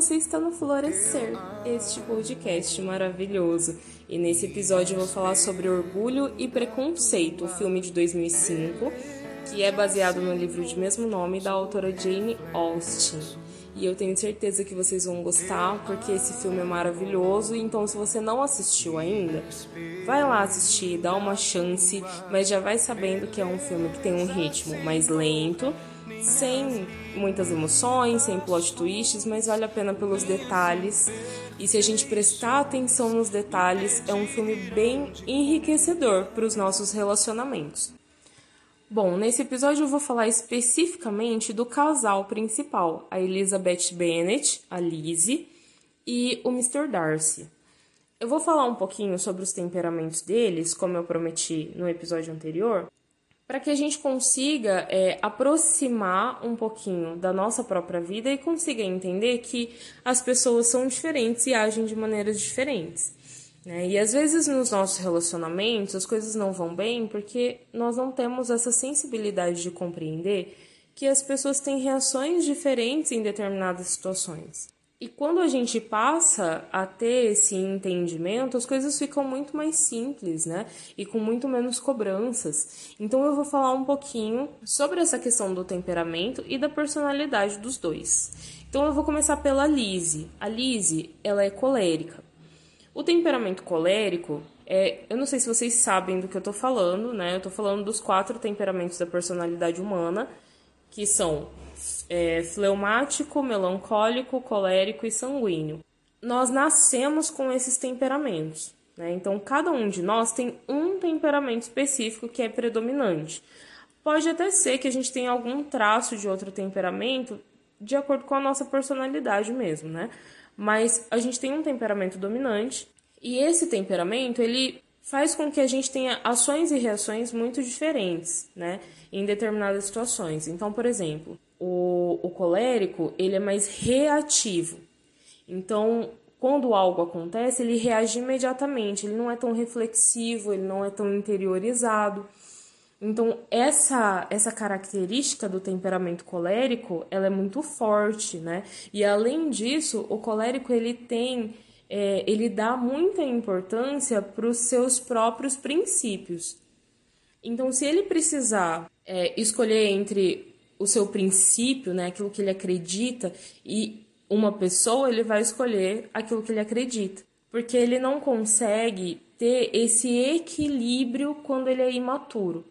Você está no Florescer, este podcast maravilhoso. E nesse episódio eu vou falar sobre Orgulho e Preconceito, o filme de 2005, que é baseado no livro de mesmo nome da autora Jane Austen. E eu tenho certeza que vocês vão gostar, porque esse filme é maravilhoso. Então, se você não assistiu ainda, vai lá assistir, dá uma chance, mas já vai sabendo que é um filme que tem um ritmo mais lento sem muitas emoções, sem plot twists, mas vale a pena pelos detalhes. E se a gente prestar atenção nos detalhes, é um filme bem enriquecedor para os nossos relacionamentos. Bom, nesse episódio eu vou falar especificamente do casal principal, a Elizabeth Bennet, a Lizzie, e o Mr. Darcy. Eu vou falar um pouquinho sobre os temperamentos deles, como eu prometi no episódio anterior, para que a gente consiga é, aproximar um pouquinho da nossa própria vida e consiga entender que as pessoas são diferentes e agem de maneiras diferentes. Né? E às vezes nos nossos relacionamentos as coisas não vão bem porque nós não temos essa sensibilidade de compreender que as pessoas têm reações diferentes em determinadas situações. E quando a gente passa a ter esse entendimento, as coisas ficam muito mais simples, né? E com muito menos cobranças. Então eu vou falar um pouquinho sobre essa questão do temperamento e da personalidade dos dois. Então eu vou começar pela Lise. A Lise, ela é colérica. O temperamento colérico é, eu não sei se vocês sabem do que eu tô falando, né? Eu tô falando dos quatro temperamentos da personalidade humana, que são é, fleumático, melancólico, colérico e sanguíneo. Nós nascemos com esses temperamentos. Né? Então, cada um de nós tem um temperamento específico que é predominante. Pode até ser que a gente tenha algum traço de outro temperamento de acordo com a nossa personalidade mesmo, né? Mas a gente tem um temperamento dominante e esse temperamento ele faz com que a gente tenha ações e reações muito diferentes, né? Em determinadas situações. Então, por exemplo, o, o colérico ele é mais reativo. Então, quando algo acontece, ele reage imediatamente, ele não é tão reflexivo, ele não é tão interiorizado. Então, essa essa característica do temperamento colérico, ela é muito forte, né? E além disso, o colérico ele tem é, ele dá muita importância para os seus próprios princípios. Então, se ele precisar é, escolher entre o seu princípio, né, aquilo que ele acredita, e uma pessoa, ele vai escolher aquilo que ele acredita. Porque ele não consegue ter esse equilíbrio quando ele é imaturo.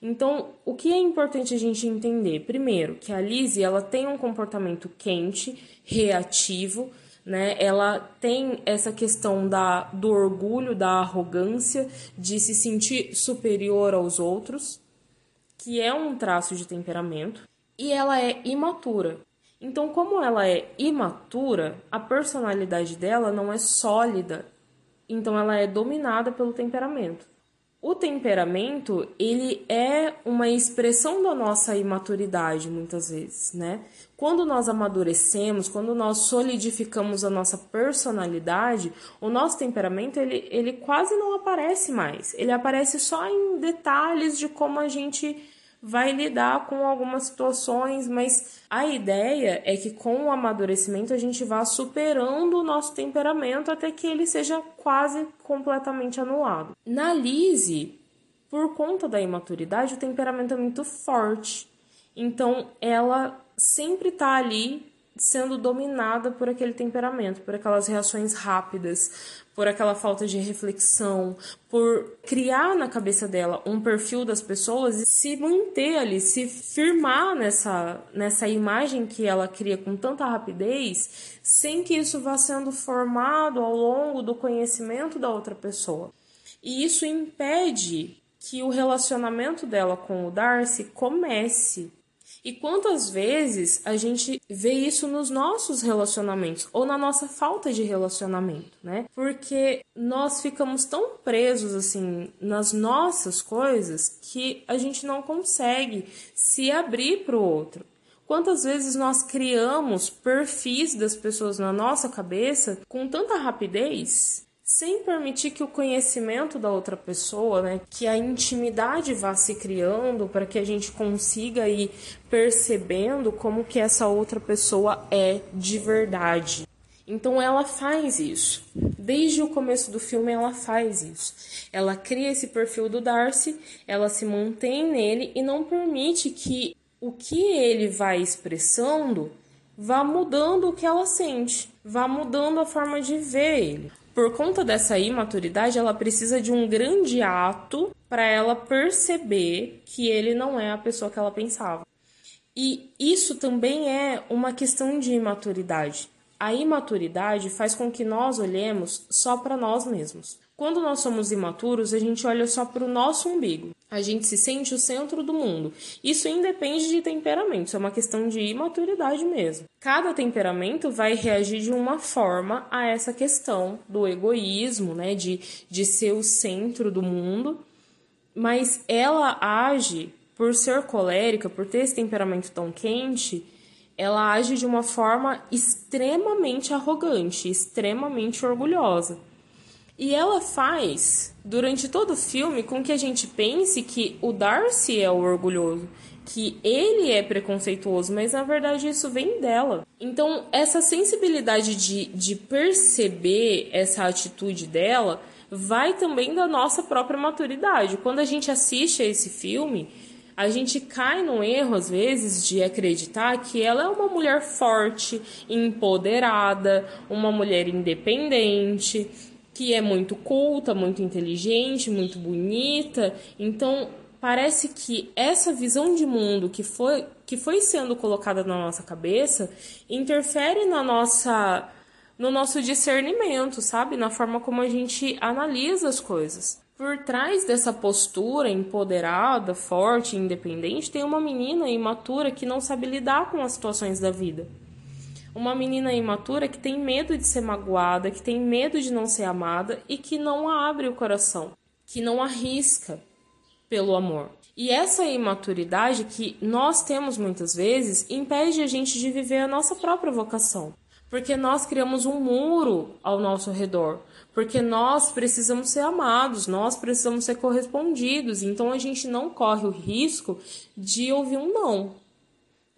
Então, o que é importante a gente entender? Primeiro, que a Lizzie ela tem um comportamento quente, reativo, né? Ela tem essa questão da, do orgulho, da arrogância, de se sentir superior aos outros, que é um traço de temperamento e ela é imatura. Então, como ela é imatura, a personalidade dela não é sólida. Então, ela é dominada pelo temperamento. O temperamento, ele é uma expressão da nossa imaturidade, muitas vezes, né? Quando nós amadurecemos, quando nós solidificamos a nossa personalidade, o nosso temperamento, ele, ele quase não aparece mais. Ele aparece só em detalhes de como a gente vai lidar com algumas situações, mas a ideia é que com o amadurecimento a gente vá superando o nosso temperamento até que ele seja quase completamente anulado. Na Lise, por conta da imaturidade, o temperamento é muito forte. Então ela sempre tá ali sendo dominada por aquele temperamento, por aquelas reações rápidas, por aquela falta de reflexão, por criar na cabeça dela um perfil das pessoas e se manter ali, se firmar nessa, nessa imagem que ela cria com tanta rapidez, sem que isso vá sendo formado ao longo do conhecimento da outra pessoa. E isso impede que o relacionamento dela com o Darcy comece E quantas vezes a gente vê isso nos nossos relacionamentos ou na nossa falta de relacionamento, né? Porque nós ficamos tão presos assim nas nossas coisas que a gente não consegue se abrir para o outro. Quantas vezes nós criamos perfis das pessoas na nossa cabeça com tanta rapidez sem permitir que o conhecimento da outra pessoa, né, que a intimidade vá se criando para que a gente consiga ir percebendo como que essa outra pessoa é de verdade. Então ela faz isso. Desde o começo do filme ela faz isso. Ela cria esse perfil do Darcy, ela se mantém nele e não permite que o que ele vai expressando vá mudando o que ela sente, vá mudando a forma de ver ele por conta dessa imaturidade, ela precisa de um grande ato para ela perceber que ele não é a pessoa que ela pensava. E isso também é uma questão de imaturidade. A imaturidade faz com que nós olhemos só para nós mesmos. Quando nós somos imaturos, a gente olha só para o nosso umbigo. A gente se sente o centro do mundo. Isso independe de temperamento, isso é uma questão de imaturidade mesmo. Cada temperamento vai reagir de uma forma a essa questão do egoísmo, né, de, de ser o centro do mundo, mas ela age por ser colérica, por ter esse temperamento tão quente, ela age de uma forma extremamente arrogante, extremamente orgulhosa. E ela faz, durante todo o filme, com que a gente pense que o Darcy é o orgulhoso, que ele é preconceituoso, mas na verdade isso vem dela. Então, essa sensibilidade de, de perceber essa atitude dela vai também da nossa própria maturidade. Quando a gente assiste a esse filme, a gente cai no erro, às vezes, de acreditar que ela é uma mulher forte, empoderada, uma mulher independente que é muito culta, muito inteligente, muito bonita. Então, parece que essa visão de mundo que foi, que foi sendo colocada na nossa cabeça interfere na nossa no nosso discernimento, sabe? Na forma como a gente analisa as coisas. Por trás dessa postura empoderada, forte, independente, tem uma menina imatura que não sabe lidar com as situações da vida uma menina imatura que tem medo de ser magoada, que tem medo de não ser amada e que não abre o coração, que não arrisca pelo amor. E essa imaturidade que nós temos muitas vezes impede a gente de viver a nossa própria vocação. Porque nós criamos um muro ao nosso redor. Porque nós precisamos ser amados, nós precisamos ser correspondidos. Então a gente não corre o risco de ouvir um não.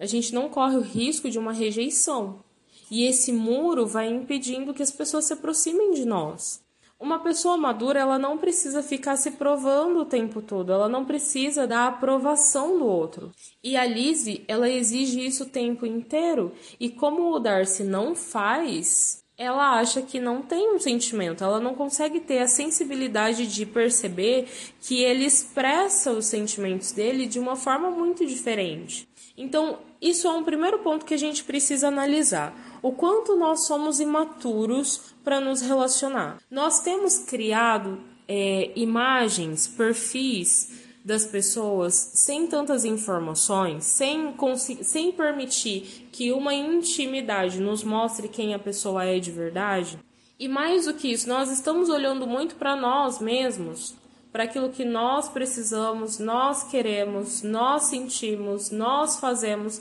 A gente não corre o risco de uma rejeição. E esse muro vai impedindo que as pessoas se aproximem de nós. Uma pessoa madura, ela não precisa ficar se provando o tempo todo, ela não precisa da aprovação do outro. E a Lizzie, ela exige isso o tempo inteiro. E como o Darcy não faz, ela acha que não tem um sentimento, ela não consegue ter a sensibilidade de perceber que ele expressa os sentimentos dele de uma forma muito diferente. Então, isso é um primeiro ponto que a gente precisa analisar o quanto nós somos imaturos para nos relacionar. Nós temos criado é, imagens, perfis das pessoas sem tantas informações, sem, sem permitir que uma intimidade nos mostre quem a pessoa é de verdade. E mais do que isso, nós estamos olhando muito para nós mesmos, para aquilo que nós precisamos, nós queremos, nós sentimos, nós fazemos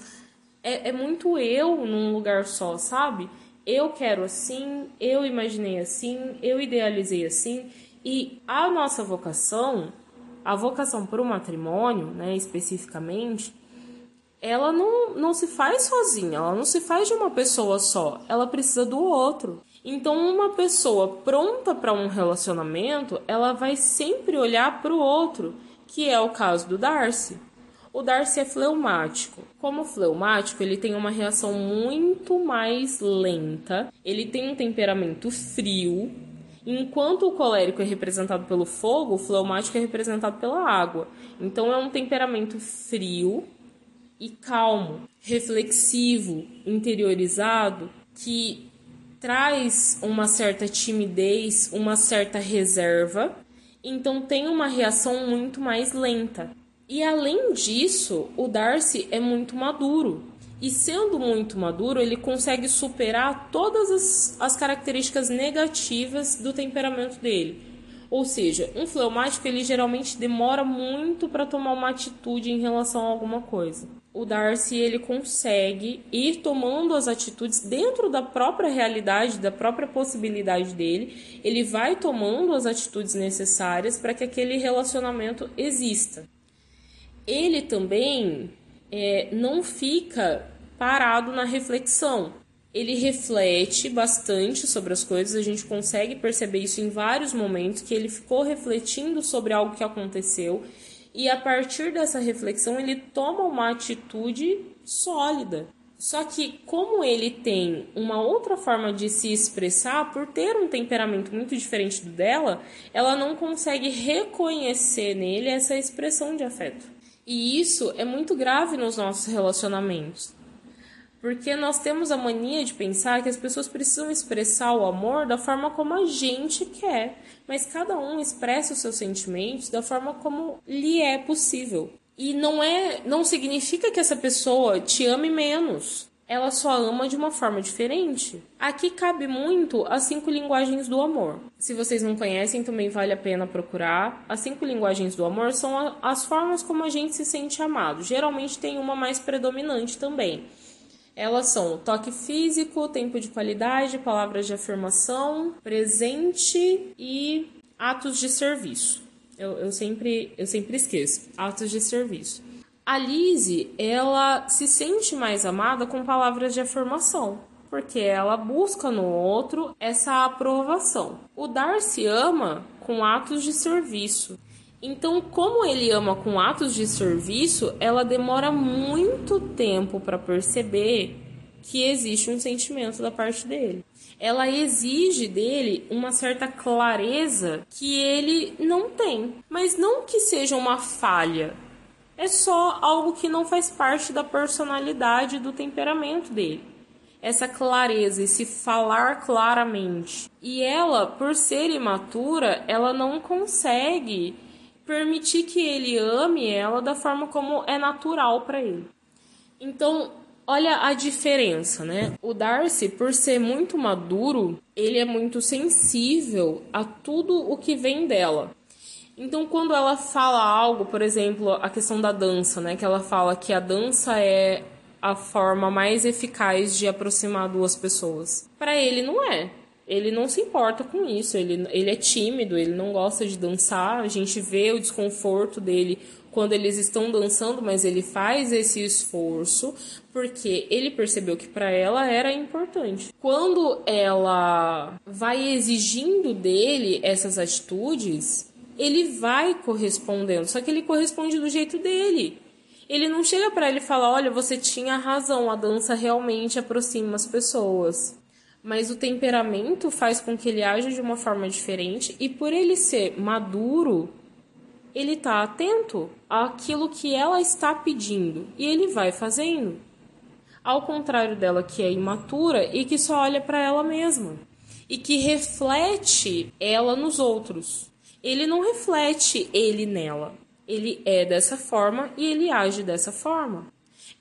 é, é muito eu num lugar só, sabe? Eu quero assim, eu imaginei assim, eu idealizei assim. E a nossa vocação, a vocação para o matrimônio, né, especificamente, ela não, não se faz sozinha, ela não se faz de uma pessoa só, ela precisa do outro. Então, uma pessoa pronta para um relacionamento, ela vai sempre olhar para o outro, que é o caso do Darcy. O Darcy é fleumático. Como fleumático, ele tem uma reação muito mais lenta, ele tem um temperamento frio, enquanto o colérico é representado pelo fogo, o fleumático é representado pela água. Então é um temperamento frio e calmo, reflexivo, interiorizado, que traz uma certa timidez, uma certa reserva, então tem uma reação muito mais lenta. E além disso, o Darcy é muito maduro. E sendo muito maduro, ele consegue superar todas as, as características negativas do temperamento dele. Ou seja, um fleumático ele geralmente demora muito para tomar uma atitude em relação a alguma coisa. O Darcy ele consegue ir tomando as atitudes dentro da própria realidade, da própria possibilidade dele. Ele vai tomando as atitudes necessárias para que aquele relacionamento exista. Ele também é, não fica parado na reflexão ele reflete bastante sobre as coisas, a gente consegue perceber isso em vários momentos, que ele ficou refletindo sobre algo que aconteceu e a partir dessa reflexão ele toma uma atitude sólida. Só que como ele tem uma outra forma de se expressar, por ter um temperamento muito diferente do dela, ela não consegue reconhecer nele essa expressão de afeto. E isso é muito grave nos nossos relacionamentos. Porque nós temos a mania de pensar que as pessoas precisam expressar o amor da forma como a gente quer, mas cada um expressa os seus sentimentos da forma como lhe é possível. E não é, não significa que essa pessoa te ame menos. Ela só ama de uma forma diferente. Aqui cabe muito as cinco linguagens do amor. Se vocês não conhecem, também vale a pena procurar. As cinco linguagens do amor são as formas como a gente se sente amado. Geralmente tem uma mais predominante também. Elas são toque físico, tempo de qualidade, palavras de afirmação, presente e atos de serviço. Eu, eu, sempre, eu sempre esqueço. Atos de serviço. A Lizzie, ela se sente mais amada com palavras de afirmação, porque ela busca no outro essa aprovação. O Darcy ama com atos de serviço. Então, como ele ama com atos de serviço, ela demora muito tempo para perceber que existe um sentimento da parte dele. Ela exige dele uma certa clareza que ele não tem, mas não que seja uma falha. É só algo que não faz parte da personalidade do temperamento dele. Essa clareza, esse falar claramente. E ela, por ser imatura, ela não consegue permitir que ele ame ela da forma como é natural para ele. Então, olha a diferença, né? O Darcy, por ser muito maduro, ele é muito sensível a tudo o que vem dela. Então, quando ela fala algo, por exemplo, a questão da dança, né? Que ela fala que a dança é a forma mais eficaz de aproximar duas pessoas. Para ele, não é ele não se importa com isso, ele, ele é tímido, ele não gosta de dançar, a gente vê o desconforto dele quando eles estão dançando, mas ele faz esse esforço porque ele percebeu que para ela era importante. Quando ela vai exigindo dele essas atitudes, ele vai correspondendo, só que ele corresponde do jeito dele. Ele não chega para ele e fala: "Olha, você tinha razão, a dança realmente aproxima as pessoas" mas o temperamento faz com que ele aja de uma forma diferente e por ele ser maduro, ele está atento àquilo que ela está pedindo e ele vai fazendo. Ao contrário dela que é imatura e que só olha para ela mesma e que reflete ela nos outros. Ele não reflete ele nela. Ele é dessa forma e ele age dessa forma.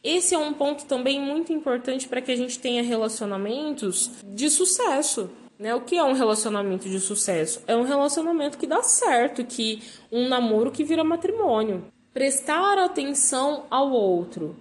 Esse é um ponto também muito importante para que a gente tenha relacionamentos de sucesso. Né? O que é um relacionamento de sucesso? É um relacionamento que dá certo, que um namoro que vira matrimônio. Prestar atenção ao outro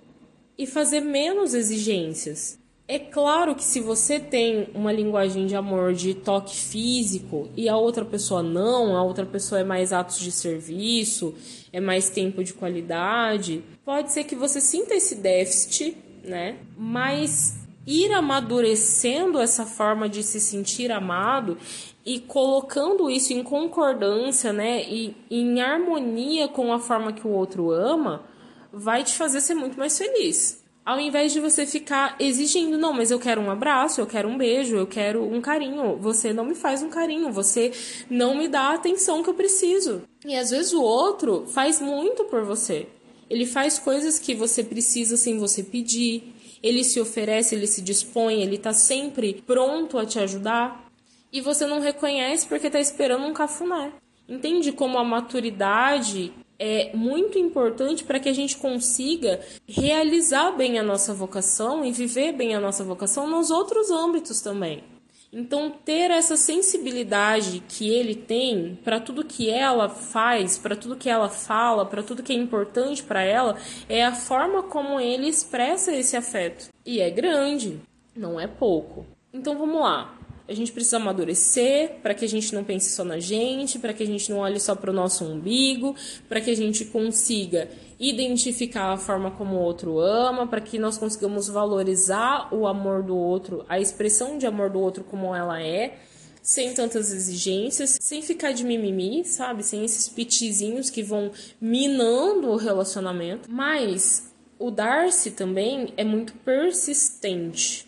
e fazer menos exigências. É claro que se você tem uma linguagem de amor de toque físico e a outra pessoa não, a outra pessoa é mais atos de serviço, é mais tempo de qualidade, pode ser que você sinta esse déficit, né? Mas ir amadurecendo essa forma de se sentir amado e colocando isso em concordância, né, e em harmonia com a forma que o outro ama, vai te fazer ser muito mais feliz. Ao invés de você ficar exigindo, não, mas eu quero um abraço, eu quero um beijo, eu quero um carinho. Você não me faz um carinho, você não me dá a atenção que eu preciso. E às vezes o outro faz muito por você. Ele faz coisas que você precisa sem você pedir. Ele se oferece, ele se dispõe, ele tá sempre pronto a te ajudar. E você não reconhece porque tá esperando um cafuné. Entende como a maturidade é muito importante para que a gente consiga realizar bem a nossa vocação e viver bem a nossa vocação nos outros âmbitos também. Então, ter essa sensibilidade que ele tem para tudo que ela faz, para tudo que ela fala, para tudo que é importante para ela, é a forma como ele expressa esse afeto. E é grande, não é pouco. Então, vamos lá a gente precisa amadurecer para que a gente não pense só na gente, para que a gente não olhe só para o nosso umbigo, para que a gente consiga identificar a forma como o outro ama, para que nós consigamos valorizar o amor do outro, a expressão de amor do outro como ela é, sem tantas exigências, sem ficar de mimimi, sabe? Sem esses pitizinhos que vão minando o relacionamento. Mas o Darcy também é muito persistente.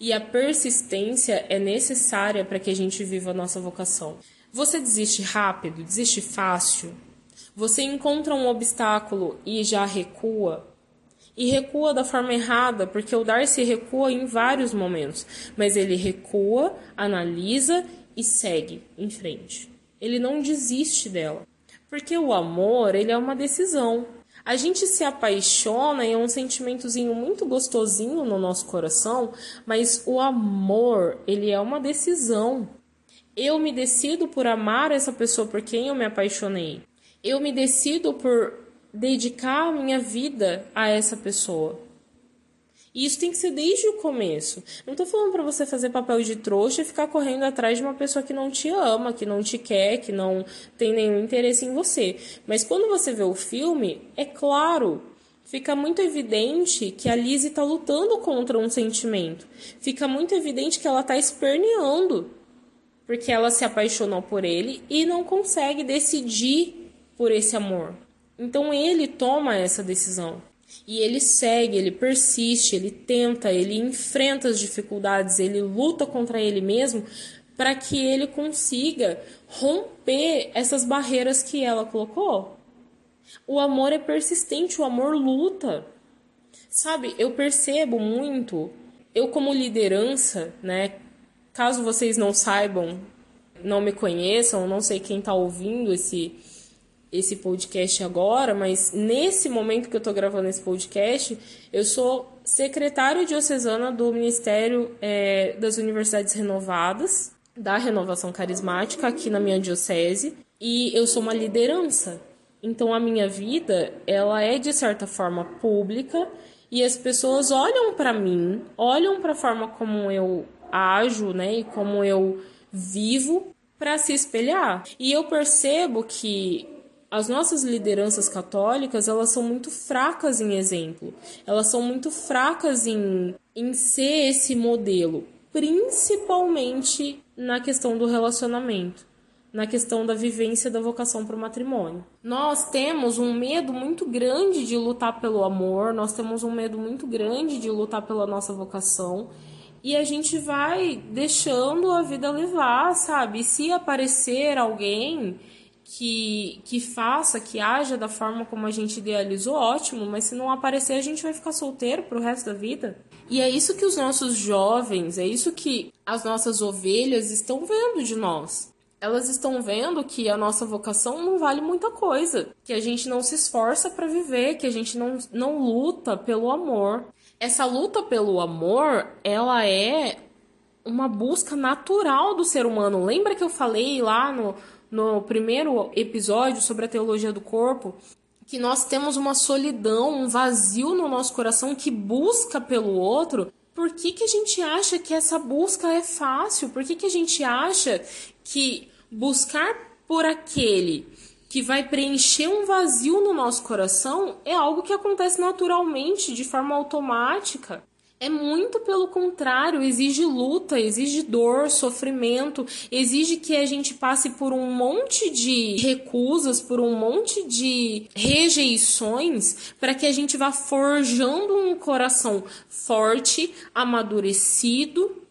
E a persistência é necessária para que a gente viva a nossa vocação. Você desiste rápido, desiste fácil. Você encontra um obstáculo e já recua. E recua da forma errada, porque o Darcy recua em vários momentos, mas ele recua, analisa e segue em frente. Ele não desiste dela. Porque o amor, ele é uma decisão. A gente se apaixona e é um sentimentozinho muito gostosinho no nosso coração, mas o amor, ele é uma decisão. Eu me decido por amar essa pessoa por quem eu me apaixonei. Eu me decido por dedicar a minha vida a essa pessoa. E isso tem que ser desde o começo. Não tô falando para você fazer papel de trouxa e ficar correndo atrás de uma pessoa que não te ama, que não te quer, que não tem nenhum interesse em você. Mas quando você vê o filme, é claro, fica muito evidente que a Lizzie tá lutando contra um sentimento. Fica muito evidente que ela tá esperneando. Porque ela se apaixonou por ele e não consegue decidir por esse amor. Então ele toma essa decisão. E ele segue, ele persiste, ele tenta, ele enfrenta as dificuldades, ele luta contra ele mesmo para que ele consiga romper essas barreiras que ela colocou. O amor é persistente, o amor luta. Sabe, eu percebo muito, eu como liderança, né? Caso vocês não saibam, não me conheçam, não sei quem está ouvindo esse esse podcast agora, mas nesse momento que eu estou gravando esse podcast, eu sou secretária diocesana do Ministério é, das Universidades Renovadas, da Renovação Carismática, aqui na minha diocese, e eu sou uma liderança. Então a minha vida, ela é de certa forma pública e as pessoas olham para mim, olham para a forma como eu ajo, né, e como eu vivo para se espelhar. E eu percebo que as nossas lideranças católicas elas são muito fracas em exemplo, elas são muito fracas em, em ser esse modelo, principalmente na questão do relacionamento, na questão da vivência da vocação para o matrimônio. Nós temos um medo muito grande de lutar pelo amor, nós temos um medo muito grande de lutar pela nossa vocação. E a gente vai deixando a vida levar, sabe? se aparecer alguém que, que faça, que haja da forma como a gente idealizou, ótimo, mas se não aparecer, a gente vai ficar solteiro pro resto da vida. E é isso que os nossos jovens, é isso que as nossas ovelhas estão vendo de nós. Elas estão vendo que a nossa vocação não vale muita coisa, que a gente não se esforça para viver, que a gente não, não luta pelo amor. Essa luta pelo amor, ela é uma busca natural do ser humano. Lembra que eu falei lá no, no primeiro episódio sobre a teologia do corpo, que nós temos uma solidão, um vazio no nosso coração que busca pelo outro. Por que, que a gente acha que essa busca é fácil? Por que, que a gente acha que buscar por aquele que vai preencher um vazio no nosso coração é algo que acontece naturalmente, de forma automática? É muito pelo contrário, exige luta, exige dor, sofrimento, exige que a gente passe por um monte de recusas, por um monte de rejeições, para que a gente vá forjando um coração forte, amadurecido,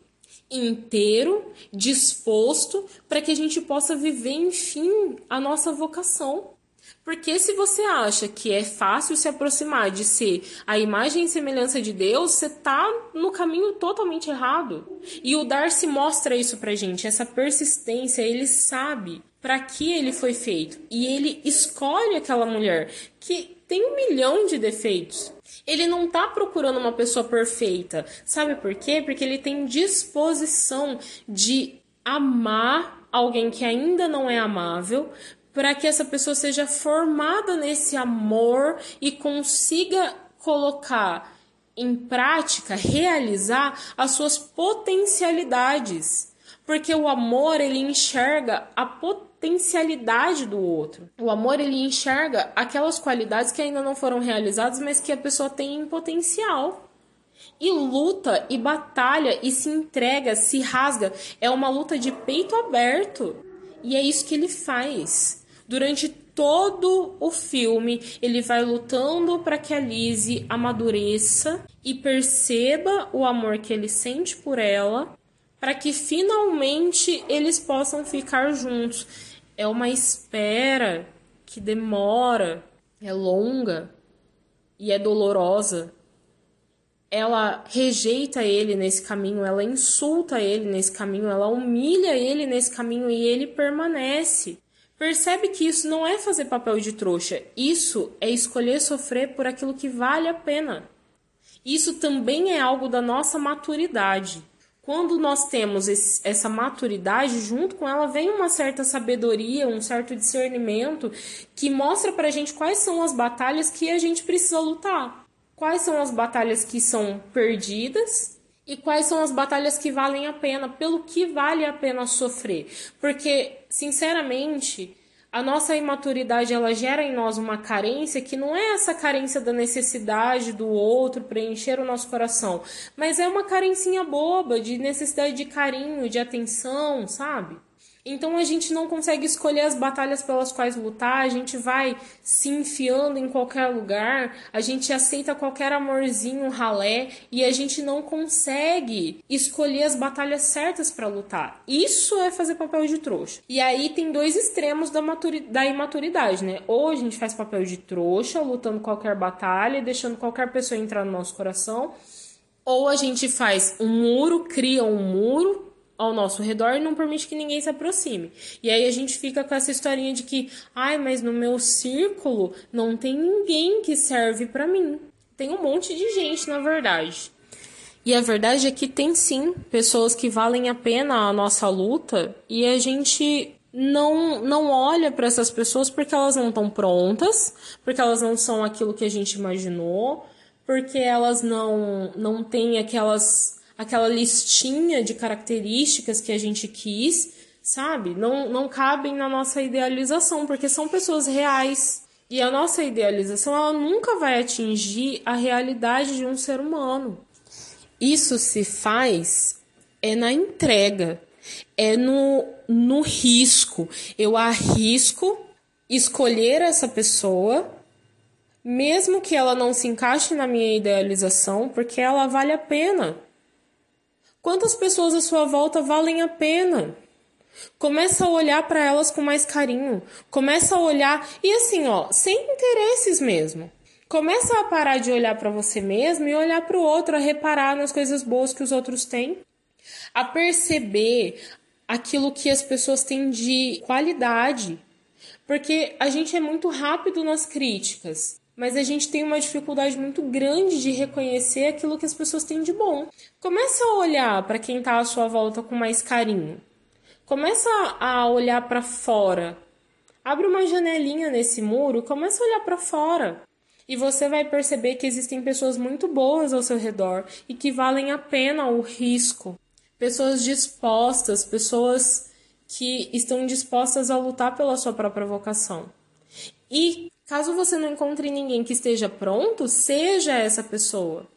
inteiro, disposto, para que a gente possa viver, enfim, a nossa vocação. Porque se você acha que é fácil se aproximar de ser a imagem e semelhança de Deus, você tá no caminho totalmente errado. E o Darcy mostra isso pra gente, essa persistência, ele sabe para que ele foi feito. E ele escolhe aquela mulher que tem um milhão de defeitos. Ele não tá procurando uma pessoa perfeita. Sabe por quê? Porque ele tem disposição de amar alguém que ainda não é amável, para que essa pessoa seja formada nesse amor e consiga colocar em prática, realizar as suas potencialidades. Porque o amor, ele enxerga a potencialidade do outro. O amor, ele enxerga aquelas qualidades que ainda não foram realizadas, mas que a pessoa tem em potencial. E luta, e batalha, e se entrega, se rasga. É uma luta de peito aberto. E é isso que ele faz. Durante todo o filme, ele vai lutando para que a Lizzie amadureça e perceba o amor que ele sente por ela para que finalmente eles possam ficar juntos. É uma espera que demora, é longa e é dolorosa. Ela rejeita ele nesse caminho, ela insulta ele nesse caminho, ela humilha ele nesse caminho e ele permanece. Percebe que isso não é fazer papel de trouxa, isso é escolher sofrer por aquilo que vale a pena. Isso também é algo da nossa maturidade. Quando nós temos esse, essa maturidade, junto com ela vem uma certa sabedoria, um certo discernimento que mostra pra gente quais são as batalhas que a gente precisa lutar. Quais são as batalhas que são perdidas e quais são as batalhas que valem a pena, pelo que vale a pena sofrer. Porque, sinceramente, a nossa imaturidade ela gera em nós uma carência que não é essa carência da necessidade do outro preencher o nosso coração, mas é uma carencinha boba de necessidade de carinho, de atenção, sabe? Então a gente não consegue escolher as batalhas pelas quais lutar, a gente vai se enfiando em qualquer lugar, a gente aceita qualquer amorzinho ralé e a gente não consegue escolher as batalhas certas para lutar. Isso é fazer papel de trouxa. E aí tem dois extremos da, da imaturidade, né? Ou a gente faz papel de trouxa, lutando qualquer batalha, deixando qualquer pessoa entrar no nosso coração, ou a gente faz um muro, cria um muro ao nosso redor e não permite que ninguém se aproxime. E aí a gente fica com essa historinha de que, ai, mas no meu círculo não tem ninguém que serve para mim. Tem um monte de gente, na verdade. E a verdade é que tem sim pessoas que valem a pena a nossa luta e a gente não não olha para essas pessoas porque elas não estão prontas, porque elas não são aquilo que a gente imaginou, porque elas não não têm aquelas aquela listinha de características que a gente quis, sabe? Não, não cabem na nossa idealização, porque são pessoas reais. E a nossa idealização, ela nunca vai atingir a realidade de um ser humano. Isso se faz é na entrega, é no, no risco. Eu arrisco escolher essa pessoa, mesmo que ela não se encaixe na minha idealização, porque ela vale a pena. Quantas pessoas à sua volta valem a pena? Começa a olhar para elas com mais carinho. Começa a olhar e assim, ó, sem interesses mesmo. Começa a parar de olhar para você mesmo e olhar para o outro, a reparar nas coisas boas que os outros têm, a perceber aquilo que as pessoas têm de qualidade. Porque a gente é muito rápido nas críticas mas a gente tem uma dificuldade muito grande de reconhecer aquilo que as pessoas têm de bom. Começa a olhar para quem está à sua volta com mais carinho. Começa a olhar para fora. Abre uma janelinha nesse muro, começa a olhar para fora. E você vai perceber que existem pessoas muito boas ao seu redor e que valem a pena o risco. Pessoas dispostas, pessoas que estão dispostas a lutar pela sua própria vocação. E Caso você não encontre ninguém que esteja pronto, seja essa pessoa.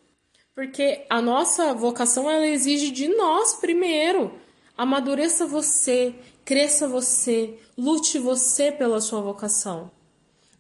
Porque a nossa vocação ela exige de nós primeiro. Amadureça você, cresça você, lute você pela sua vocação.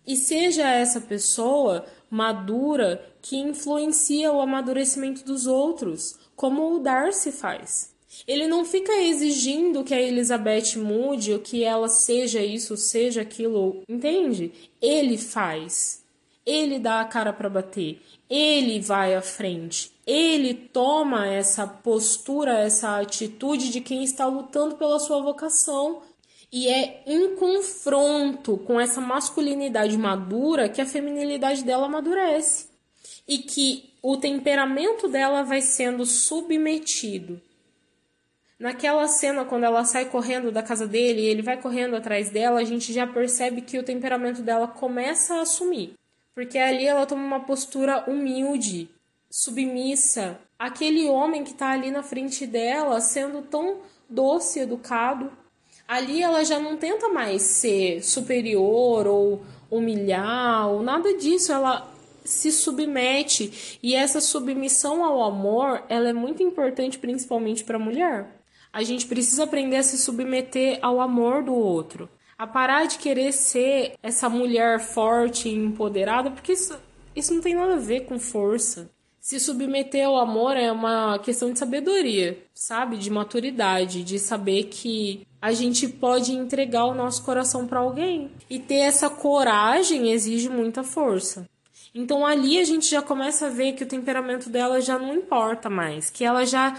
E seja essa pessoa madura que influencia o amadurecimento dos outros, como o Darcy faz. Ele não fica exigindo que a Elizabeth mude ou que ela seja isso, seja aquilo, entende? Ele faz. Ele dá a cara para bater. Ele vai à frente. Ele toma essa postura, essa atitude de quem está lutando pela sua vocação. E é em confronto com essa masculinidade madura que a feminilidade dela amadurece. E que o temperamento dela vai sendo submetido. Naquela cena, quando ela sai correndo da casa dele e ele vai correndo atrás dela, a gente já percebe que o temperamento dela começa a assumir. Porque ali ela toma uma postura humilde, submissa. Aquele homem que está ali na frente dela, sendo tão doce, educado, ali ela já não tenta mais ser superior ou humilhar ou nada disso. Ela se submete e essa submissão ao amor ela é muito importante principalmente para a mulher. A gente precisa aprender a se submeter ao amor do outro, a parar de querer ser essa mulher forte e empoderada, porque isso, isso não tem nada a ver com força. Se submeter ao amor é uma questão de sabedoria, sabe? De maturidade, de saber que a gente pode entregar o nosso coração para alguém. E ter essa coragem exige muita força. Então ali a gente já começa a ver que o temperamento dela já não importa mais, que ela já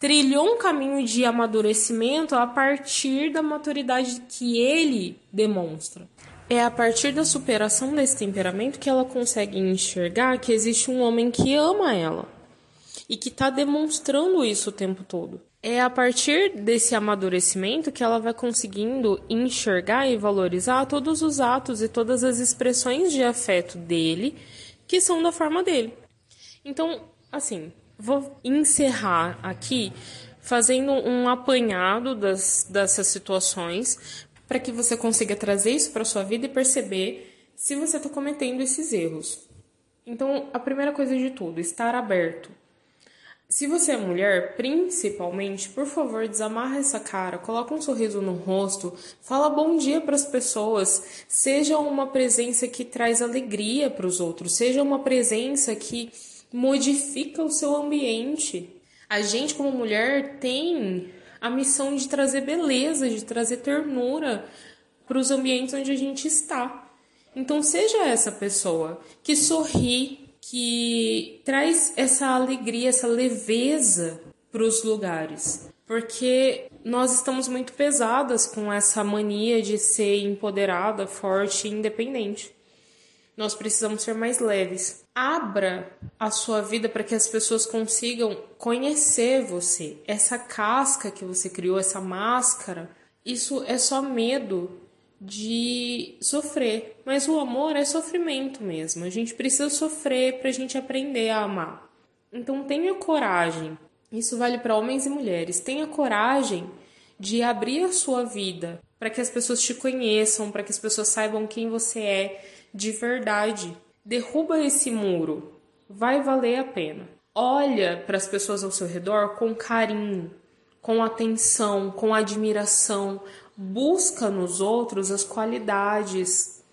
trilhou um caminho de amadurecimento a partir da maturidade que ele demonstra. É a partir da superação desse temperamento que ela consegue enxergar que existe um homem que ama ela e que está demonstrando isso o tempo todo. É a partir desse amadurecimento que ela vai conseguindo enxergar e valorizar todos os atos e todas as expressões de afeto dele que são da forma dele. Então, assim, vou encerrar aqui fazendo um apanhado das, dessas situações para que você consiga trazer isso para sua vida e perceber se você está cometendo esses erros. Então, a primeira coisa de tudo, estar aberto. Se você é mulher, principalmente, por favor, desamarra essa cara, coloca um sorriso no rosto, fala bom dia para as pessoas, seja uma presença que traz alegria para os outros, seja uma presença que modifica o seu ambiente. A gente, como mulher, tem a missão de trazer beleza, de trazer ternura para os ambientes onde a gente está. Então, seja essa pessoa que sorri, que traz essa alegria, essa leveza para os lugares. Porque nós estamos muito pesadas com essa mania de ser empoderada, forte e independente. Nós precisamos ser mais leves. Abra a sua vida para que as pessoas consigam conhecer você. Essa casca que você criou, essa máscara, isso é só medo de sofrer. Mas o amor é sofrimento mesmo. A gente precisa sofrer para a gente aprender a amar. Então tenha coragem. Isso vale para homens e mulheres. Tenha coragem de abrir a sua vida para que as pessoas te conheçam, para que as pessoas saibam quem você é de verdade. Derruba esse muro, vai valer a pena. Olha para as pessoas ao seu redor com carinho, com atenção, com admiração. Busca nos outros as qualidades,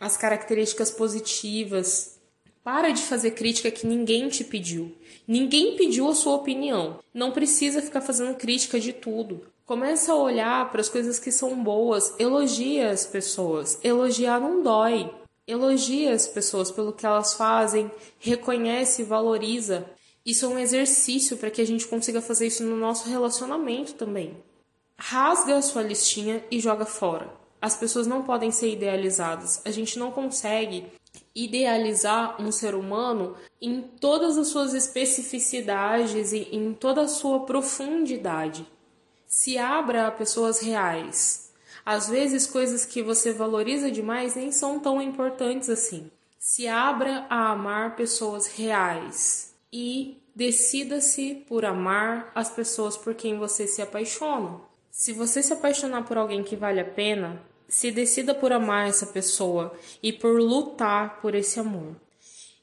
as características positivas. Para de fazer crítica que ninguém te pediu. Ninguém pediu a sua opinião. Não precisa ficar fazendo crítica de tudo. Começa a olhar para as coisas que são boas, elogia as pessoas. Elogiar não dói. Elogia as pessoas pelo que elas fazem, reconhece e valoriza. Isso é um exercício para que a gente consiga fazer isso no nosso relacionamento também. Rasga a sua listinha e joga fora. As pessoas não podem ser idealizadas. A gente não consegue idealizar um ser humano em todas as suas especificidades e em toda a sua profundidade. Se abra a pessoas reais, às vezes, coisas que você valoriza demais nem são tão importantes assim. Se abra a amar pessoas reais e decida-se por amar as pessoas por quem você se apaixona. Se você se apaixonar por alguém que vale a pena, se decida por amar essa pessoa e por lutar por esse amor.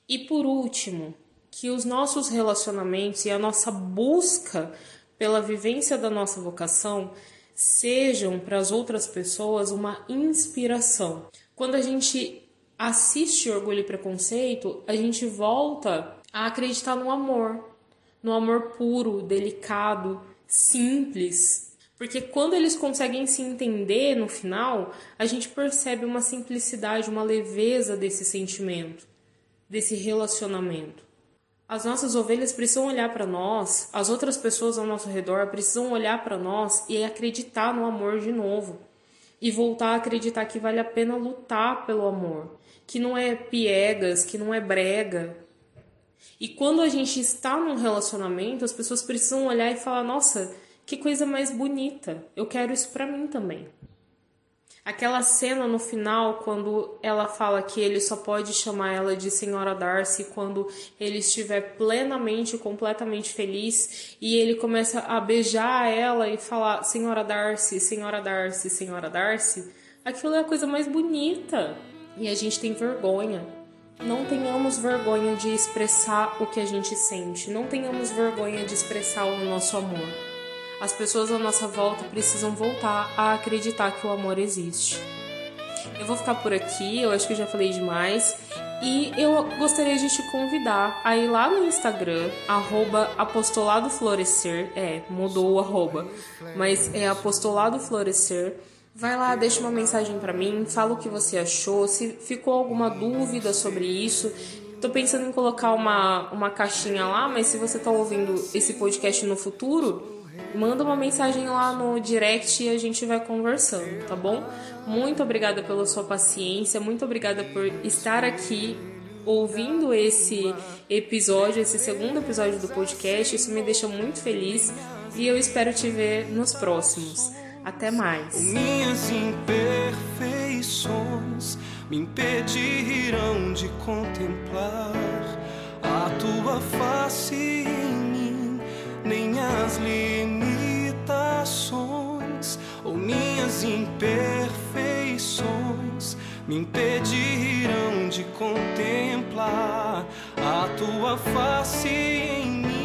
E por último, que os nossos relacionamentos e a nossa busca pela vivência da nossa vocação sejam para as outras pessoas uma inspiração. Quando a gente assiste Orgulho e Preconceito, a gente volta a acreditar no amor, no amor puro, delicado, simples. Porque quando eles conseguem se entender no final, a gente percebe uma simplicidade, uma leveza desse sentimento, desse relacionamento. As nossas ovelhas precisam olhar para nós, as outras pessoas ao nosso redor precisam olhar para nós e acreditar no amor de novo. e voltar a acreditar que vale a pena lutar pelo amor, que não é piegas, que não é brega. E quando a gente está num relacionamento, as pessoas precisam olhar e falar: "Nossa, que coisa mais bonita. Eu quero isso para mim também". Aquela cena no final, quando ela fala que ele só pode chamar ela de Senhora Darcy quando ele estiver plenamente, completamente feliz, e ele começa a beijar ela e falar Senhora Darcy, Senhora Darcy, Senhora Darcy, aquilo é a coisa mais bonita. E a gente tem vergonha. Não tenhamos vergonha de expressar o que a gente sente, não tenhamos vergonha de expressar o nosso amor as pessoas à nossa volta precisam voltar a acreditar que o amor existe. Eu vou ficar por aqui, eu acho que eu já falei demais. E eu gostaria de te convidar a ir lá no Instagram, arroba apostolado florescer. É, mudou o arroba, mas é apostolado florescer. Vai lá, deixa uma mensagem para mim, fala o que você achou, se ficou alguma dúvida sobre isso. Tô pensando em colocar uma, uma caixinha lá, mas se você tá ouvindo esse podcast no futuro, manda uma mensagem lá no direct e a gente vai conversando, tá bom? Muito obrigada pela sua paciência, muito obrigada por estar aqui ouvindo esse episódio, esse segundo episódio do podcast. Isso me deixa muito feliz e eu espero te ver nos próximos. Até mais. Minhas imperfeições me impedirão de contemplar a tua face em mim, nem as ou minhas imperfeições me impedirão de contemplar a tua face em